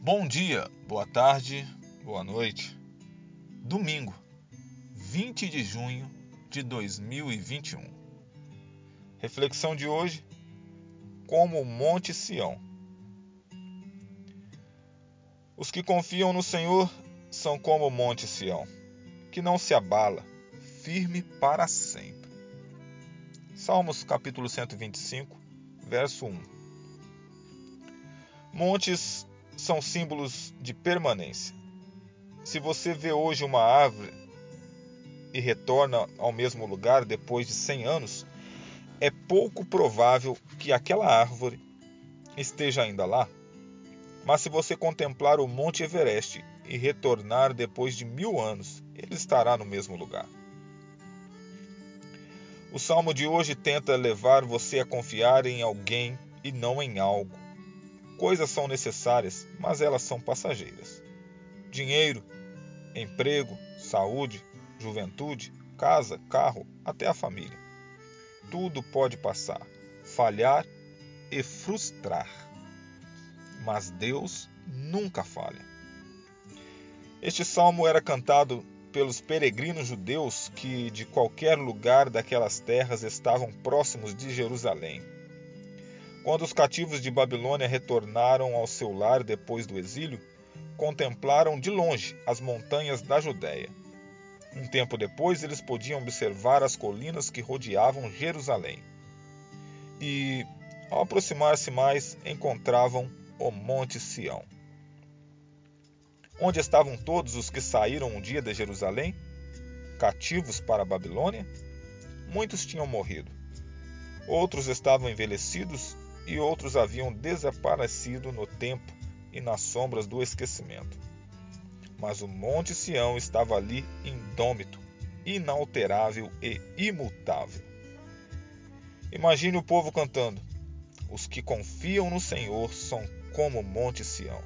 Bom dia, boa tarde, boa noite. Domingo, 20 de junho de 2021. Reflexão de hoje: como o Monte Sião. Os que confiam no Senhor são como o Monte Sião, que não se abala, firme para sempre. Salmos capítulo 125, verso 1. Montes são símbolos de permanência. Se você vê hoje uma árvore e retorna ao mesmo lugar depois de 100 anos, é pouco provável que aquela árvore esteja ainda lá. Mas se você contemplar o Monte Everest e retornar depois de mil anos, ele estará no mesmo lugar. O salmo de hoje tenta levar você a confiar em alguém e não em algo. Coisas são necessárias, mas elas são passageiras. Dinheiro, emprego, saúde, juventude, casa, carro, até a família. Tudo pode passar, falhar e frustrar. Mas Deus nunca falha. Este salmo era cantado pelos peregrinos judeus que de qualquer lugar daquelas terras estavam próximos de Jerusalém. Quando os cativos de Babilônia retornaram ao seu lar depois do exílio, contemplaram de longe as montanhas da Judéia. Um tempo depois, eles podiam observar as colinas que rodeavam Jerusalém. E, ao aproximar-se mais, encontravam o Monte Sião. Onde estavam todos os que saíram um dia de Jerusalém, cativos para a Babilônia? Muitos tinham morrido. Outros estavam envelhecidos e outros haviam desaparecido no tempo e nas sombras do esquecimento. Mas o Monte Sião estava ali indômito, inalterável e imutável. Imagine o povo cantando: Os que confiam no Senhor são como o Monte Sião.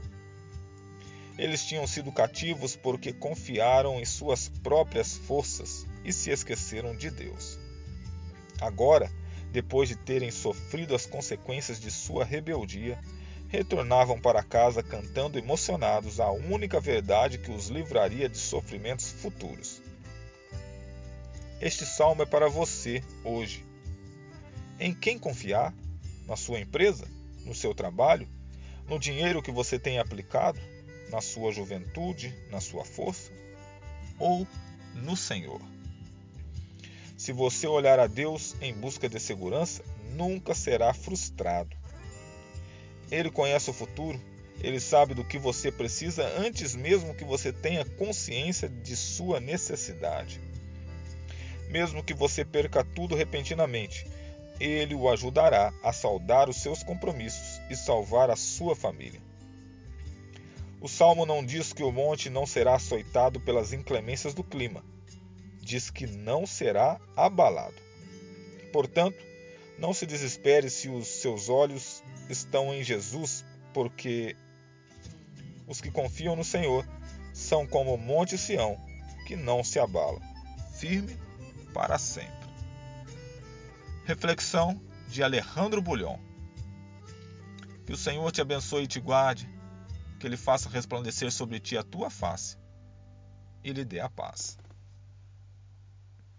Eles tinham sido cativos porque confiaram em suas próprias forças e se esqueceram de Deus. Agora, depois de terem sofrido as consequências de sua rebeldia, retornavam para casa cantando emocionados a única verdade que os livraria de sofrimentos futuros. Este salmo é para você hoje. Em quem confiar? Na sua empresa? No seu trabalho? No dinheiro que você tem aplicado? Na sua juventude? Na sua força? Ou no Senhor? Se você olhar a Deus em busca de segurança, nunca será frustrado. Ele conhece o futuro, ele sabe do que você precisa antes mesmo que você tenha consciência de sua necessidade. Mesmo que você perca tudo repentinamente, ele o ajudará a saldar os seus compromissos e salvar a sua família. O salmo não diz que o monte não será açoitado pelas inclemências do clima, diz que não será abalado. Portanto, não se desespere se os seus olhos estão em Jesus, porque os que confiam no Senhor são como o monte Sião, que não se abala, firme para sempre. Reflexão de Alejandro Bulhon. Que o Senhor te abençoe e te guarde, que Ele faça resplandecer sobre ti a tua face e lhe dê a paz.